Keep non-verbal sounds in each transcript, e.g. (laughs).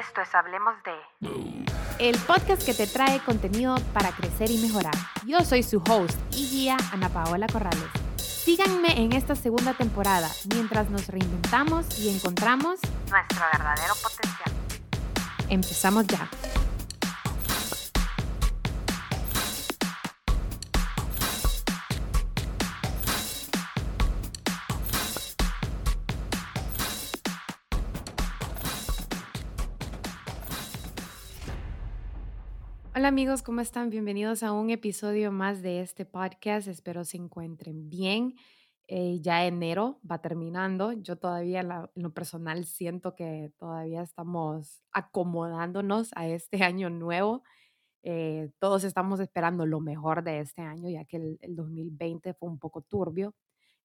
Esto es Hablemos de... El podcast que te trae contenido para crecer y mejorar. Yo soy su host y guía Ana Paola Corrales. Síganme en esta segunda temporada mientras nos reinventamos y encontramos Nuestro verdadero potencial. Empezamos ya. Hola amigos, ¿cómo están? Bienvenidos a un episodio más de este podcast. Espero se encuentren bien. Eh, ya enero va terminando. Yo todavía en lo personal siento que todavía estamos acomodándonos a este (laughs) año nuevo. Eh, todos estamos esperando lo mejor de este año, ya que el, el 2020 fue un poco turbio.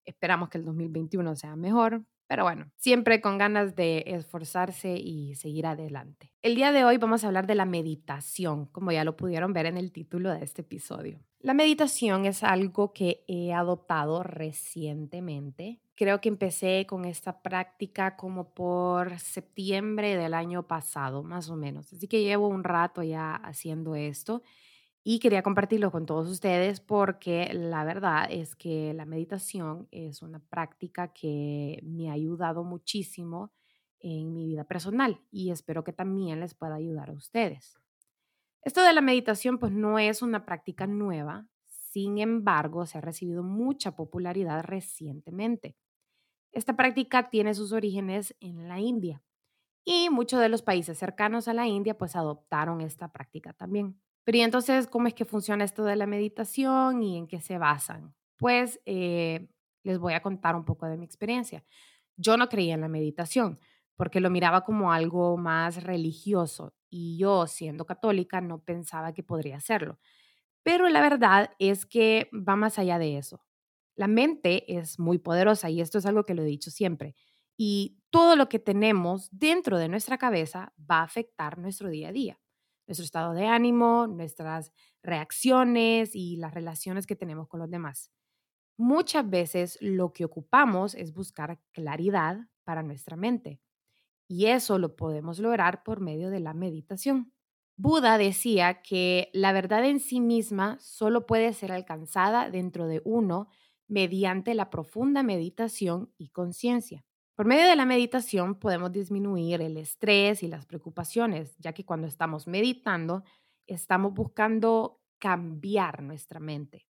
Esperamos que el 2021 sea mejor, pero bueno, siempre con ganas de esforzarse y seguir adelante. El día de hoy vamos a hablar de la meditación, como ya lo pudieron ver en el título de este episodio. La meditación es algo que he adoptado recientemente. Creo que empecé con esta práctica como por septiembre del año pasado, más o menos. Así que llevo un rato ya haciendo esto y quería compartirlo con todos ustedes porque la verdad es que la meditación es una práctica que me ha ayudado muchísimo en mi vida personal y espero que también les pueda ayudar a ustedes. Esto de la meditación pues no es una práctica nueva, sin embargo se ha recibido mucha popularidad recientemente. Esta práctica tiene sus orígenes en la India y muchos de los países cercanos a la India pues adoptaron esta práctica también. Pero ¿y entonces cómo es que funciona esto de la meditación y en qué se basan? Pues eh, les voy a contar un poco de mi experiencia. Yo no creía en la meditación porque lo miraba como algo más religioso y yo, siendo católica, no pensaba que podría hacerlo. Pero la verdad es que va más allá de eso. La mente es muy poderosa y esto es algo que lo he dicho siempre. Y todo lo que tenemos dentro de nuestra cabeza va a afectar nuestro día a día nuestro estado de ánimo, nuestras reacciones y las relaciones que tenemos con los demás. Muchas veces lo que ocupamos es buscar claridad para nuestra mente y eso lo podemos lograr por medio de la meditación. Buda decía que la verdad en sí misma solo puede ser alcanzada dentro de uno mediante la profunda meditación y conciencia. Por medio de la meditación podemos disminuir el estrés y las preocupaciones, ya que cuando estamos meditando estamos buscando cambiar nuestra mente.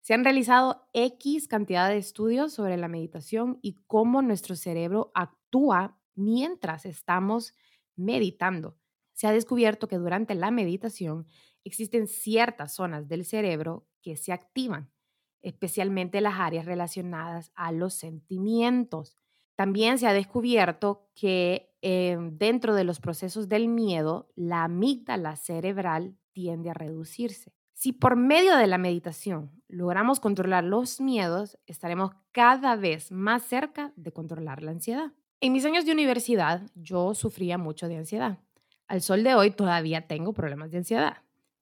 Se han realizado X cantidad de estudios sobre la meditación y cómo nuestro cerebro actúa mientras estamos meditando. Se ha descubierto que durante la meditación existen ciertas zonas del cerebro que se activan, especialmente las áreas relacionadas a los sentimientos. También se ha descubierto que eh, dentro de los procesos del miedo, la amígdala cerebral tiende a reducirse. Si por medio de la meditación logramos controlar los miedos, estaremos cada vez más cerca de controlar la ansiedad. En mis años de universidad, yo sufría mucho de ansiedad. Al sol de hoy todavía tengo problemas de ansiedad,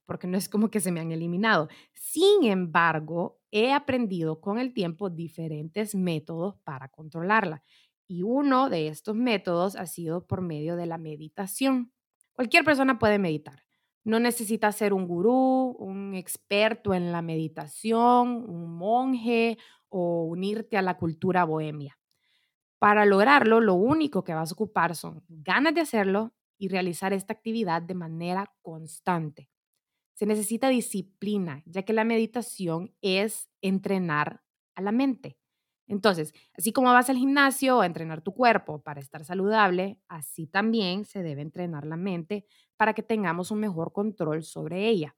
porque no es como que se me han eliminado. Sin embargo, he aprendido con el tiempo diferentes métodos para controlarla y uno de estos métodos ha sido por medio de la meditación. Cualquier persona puede meditar. No necesita ser un gurú, un experto en la meditación, un monje o unirte a la cultura bohemia. Para lograrlo, lo único que vas a ocupar son ganas de hacerlo y realizar esta actividad de manera constante. Se necesita disciplina, ya que la meditación es entrenar a la mente. Entonces, así como vas al gimnasio a entrenar tu cuerpo para estar saludable, así también se debe entrenar la mente para que tengamos un mejor control sobre ella.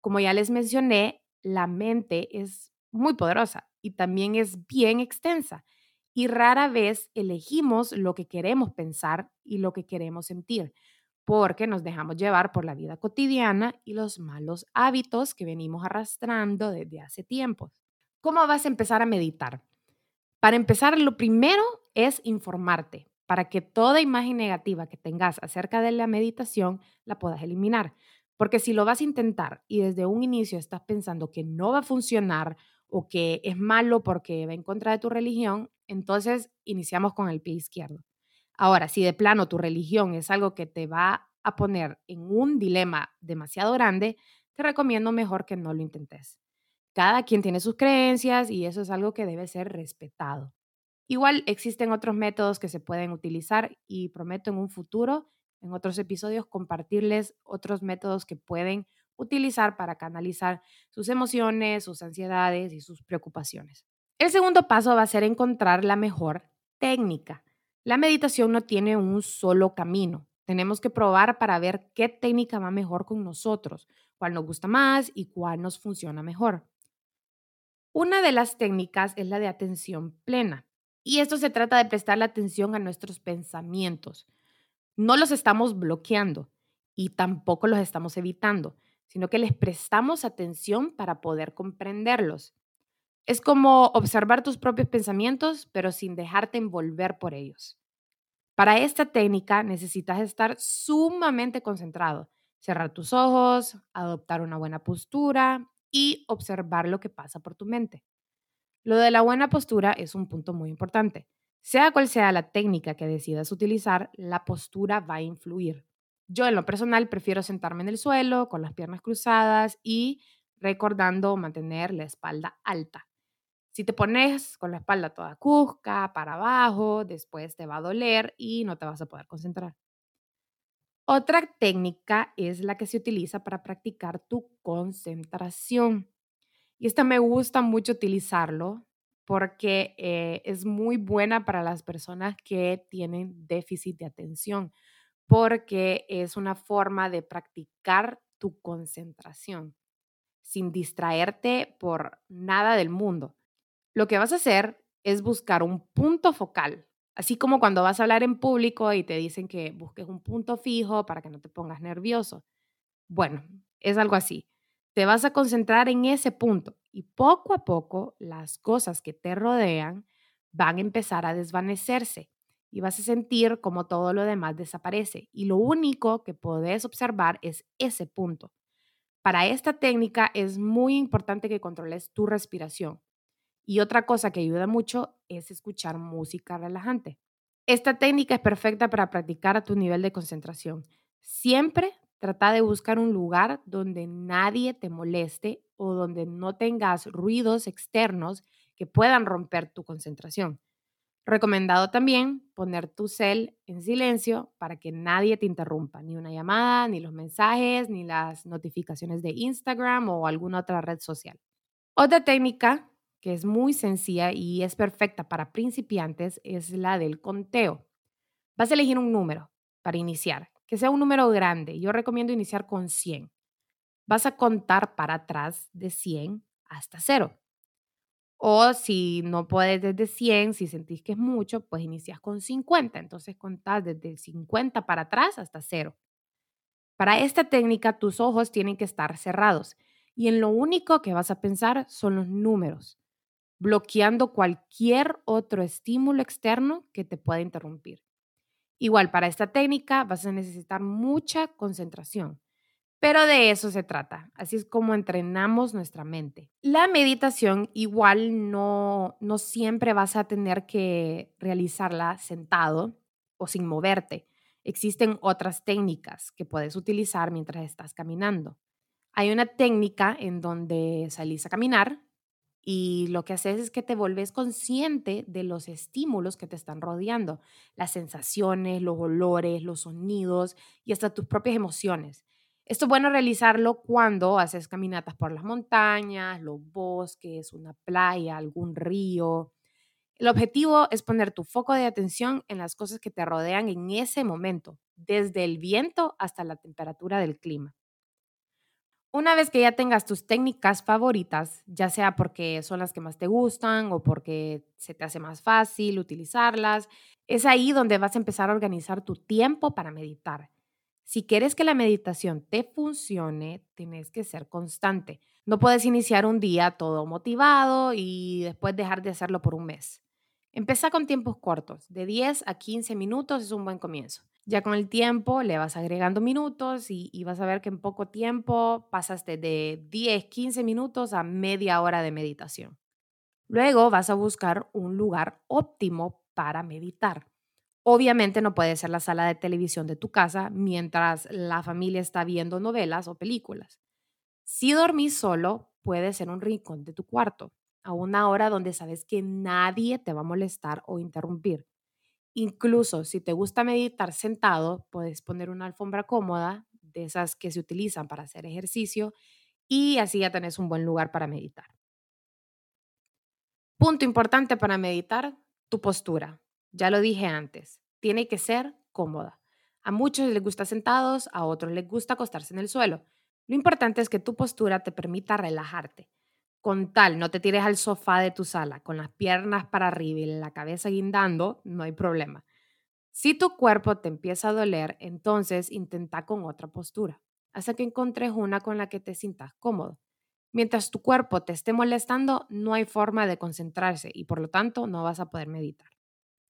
Como ya les mencioné, la mente es muy poderosa y también es bien extensa y rara vez elegimos lo que queremos pensar y lo que queremos sentir, porque nos dejamos llevar por la vida cotidiana y los malos hábitos que venimos arrastrando desde hace tiempos. ¿Cómo vas a empezar a meditar? Para empezar, lo primero es informarte para que toda imagen negativa que tengas acerca de la meditación la puedas eliminar. Porque si lo vas a intentar y desde un inicio estás pensando que no va a funcionar o que es malo porque va en contra de tu religión, entonces iniciamos con el pie izquierdo. Ahora, si de plano tu religión es algo que te va a poner en un dilema demasiado grande, te recomiendo mejor que no lo intentes. Cada quien tiene sus creencias y eso es algo que debe ser respetado. Igual existen otros métodos que se pueden utilizar y prometo en un futuro, en otros episodios, compartirles otros métodos que pueden utilizar para canalizar sus emociones, sus ansiedades y sus preocupaciones. El segundo paso va a ser encontrar la mejor técnica. La meditación no tiene un solo camino. Tenemos que probar para ver qué técnica va mejor con nosotros, cuál nos gusta más y cuál nos funciona mejor. Una de las técnicas es la de atención plena. Y esto se trata de prestar la atención a nuestros pensamientos. No los estamos bloqueando y tampoco los estamos evitando, sino que les prestamos atención para poder comprenderlos. Es como observar tus propios pensamientos, pero sin dejarte envolver por ellos. Para esta técnica necesitas estar sumamente concentrado, cerrar tus ojos, adoptar una buena postura y observar lo que pasa por tu mente. Lo de la buena postura es un punto muy importante. Sea cual sea la técnica que decidas utilizar, la postura va a influir. Yo en lo personal prefiero sentarme en el suelo con las piernas cruzadas y recordando mantener la espalda alta. Si te pones con la espalda toda cusca, para abajo, después te va a doler y no te vas a poder concentrar. Otra técnica es la que se utiliza para practicar tu concentración. Y esta me gusta mucho utilizarlo porque eh, es muy buena para las personas que tienen déficit de atención, porque es una forma de practicar tu concentración sin distraerte por nada del mundo. Lo que vas a hacer es buscar un punto focal, así como cuando vas a hablar en público y te dicen que busques un punto fijo para que no te pongas nervioso. Bueno, es algo así. Te vas a concentrar en ese punto y poco a poco las cosas que te rodean van a empezar a desvanecerse y vas a sentir como todo lo demás desaparece. Y lo único que puedes observar es ese punto. Para esta técnica es muy importante que controles tu respiración. Y otra cosa que ayuda mucho es escuchar música relajante. Esta técnica es perfecta para practicar a tu nivel de concentración. Siempre trata de buscar un lugar donde nadie te moleste o donde no tengas ruidos externos que puedan romper tu concentración. Recomendado también poner tu cel en silencio para que nadie te interrumpa, ni una llamada, ni los mensajes, ni las notificaciones de Instagram o alguna otra red social. Otra técnica que es muy sencilla y es perfecta para principiantes, es la del conteo. Vas a elegir un número para iniciar, que sea un número grande. Yo recomiendo iniciar con 100. Vas a contar para atrás de 100 hasta 0. O si no puedes desde 100, si sentís que es mucho, pues inicias con 50. Entonces contás desde 50 para atrás hasta 0. Para esta técnica, tus ojos tienen que estar cerrados y en lo único que vas a pensar son los números bloqueando cualquier otro estímulo externo que te pueda interrumpir. Igual, para esta técnica vas a necesitar mucha concentración, pero de eso se trata. Así es como entrenamos nuestra mente. La meditación igual no, no siempre vas a tener que realizarla sentado o sin moverte. Existen otras técnicas que puedes utilizar mientras estás caminando. Hay una técnica en donde salís a caminar y lo que haces es que te volvés consciente de los estímulos que te están rodeando, las sensaciones, los olores, los sonidos y hasta tus propias emociones. Esto es bueno realizarlo cuando haces caminatas por las montañas, los bosques, una playa, algún río. El objetivo es poner tu foco de atención en las cosas que te rodean en ese momento, desde el viento hasta la temperatura del clima. Una vez que ya tengas tus técnicas favoritas, ya sea porque son las que más te gustan o porque se te hace más fácil utilizarlas, es ahí donde vas a empezar a organizar tu tiempo para meditar. Si quieres que la meditación te funcione, tienes que ser constante. No puedes iniciar un día todo motivado y después dejar de hacerlo por un mes. Empieza con tiempos cortos, de 10 a 15 minutos es un buen comienzo. Ya con el tiempo le vas agregando minutos y, vas a ver que en poco tiempo pasaste de 10, 15 minutos a media hora de meditación. Luego vas a buscar un lugar óptimo para meditar. Obviamente no puede ser la sala de televisión de tu casa mientras la familia está viendo novelas o películas. Si dormís solo, puede ser un rincón de tu cuarto, a una hora donde sabes que nadie te va a molestar o interrumpir. Incluso si te gusta meditar sentado, puedes poner una alfombra cómoda, de esas que se utilizan para hacer ejercicio, y así ya tenés un buen lugar para meditar. Punto importante para meditar, tu postura. Ya lo dije antes, tiene que ser cómoda. A muchos les gusta sentados, a otros les gusta acostarse en el suelo. Lo importante es que tu postura te permita relajarte. Con tal, no te tires al sofá de tu sala con las piernas para arriba y la cabeza guindando, no hay problema. Si tu cuerpo te empieza a doler, entonces intenta con otra postura, hasta que encontres una con la que te sientas cómodo. Mientras tu cuerpo te esté molestando, no hay forma de concentrarse y por lo tanto no vas a poder meditar.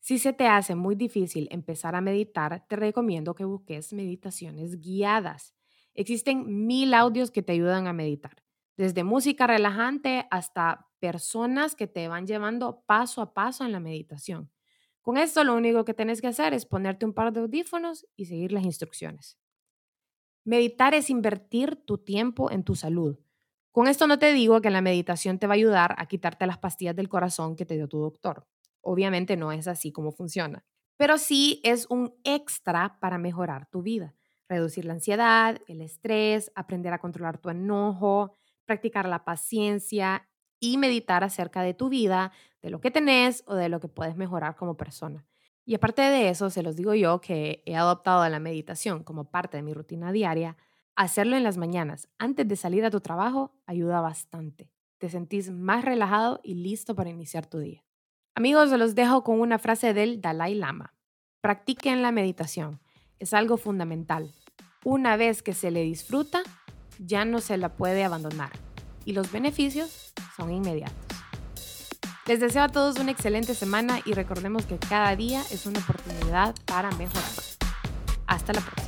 Si se te hace muy difícil empezar a meditar, te recomiendo que busques meditaciones guiadas. Existen mil audios que te ayudan a meditar, desde música relajante hasta personas que te van llevando paso a paso en la meditación. Con esto lo único que tienes que hacer es ponerte un par de audífonos y seguir las instrucciones. Meditar es invertir tu tiempo en tu salud. Con esto no te digo que la meditación te va a ayudar a quitarte las pastillas del corazón que te dio tu doctor. Obviamente no es así como funciona, pero sí es un extra para mejorar tu vida. Reducir la ansiedad, el estrés, aprender a controlar tu enojo, practicar la paciencia y meditar acerca de tu vida, de lo que tenés o de lo que puedes mejorar como persona. Y aparte de eso, se los digo yo que he adoptado la meditación como parte de mi rutina diaria. Hacerlo en las mañanas antes de salir a tu trabajo ayuda bastante. Te sentís más relajado y listo para iniciar tu día. Amigos, los dejo con una frase del Dalai Lama. Practiquen la meditación. Es algo fundamental. Una vez que se le disfruta, ya no se la puede abandonar. Y los beneficios son inmediatos. Les deseo a todos una excelente semana y recordemos que cada día es una oportunidad para mejorar. Hasta la próxima.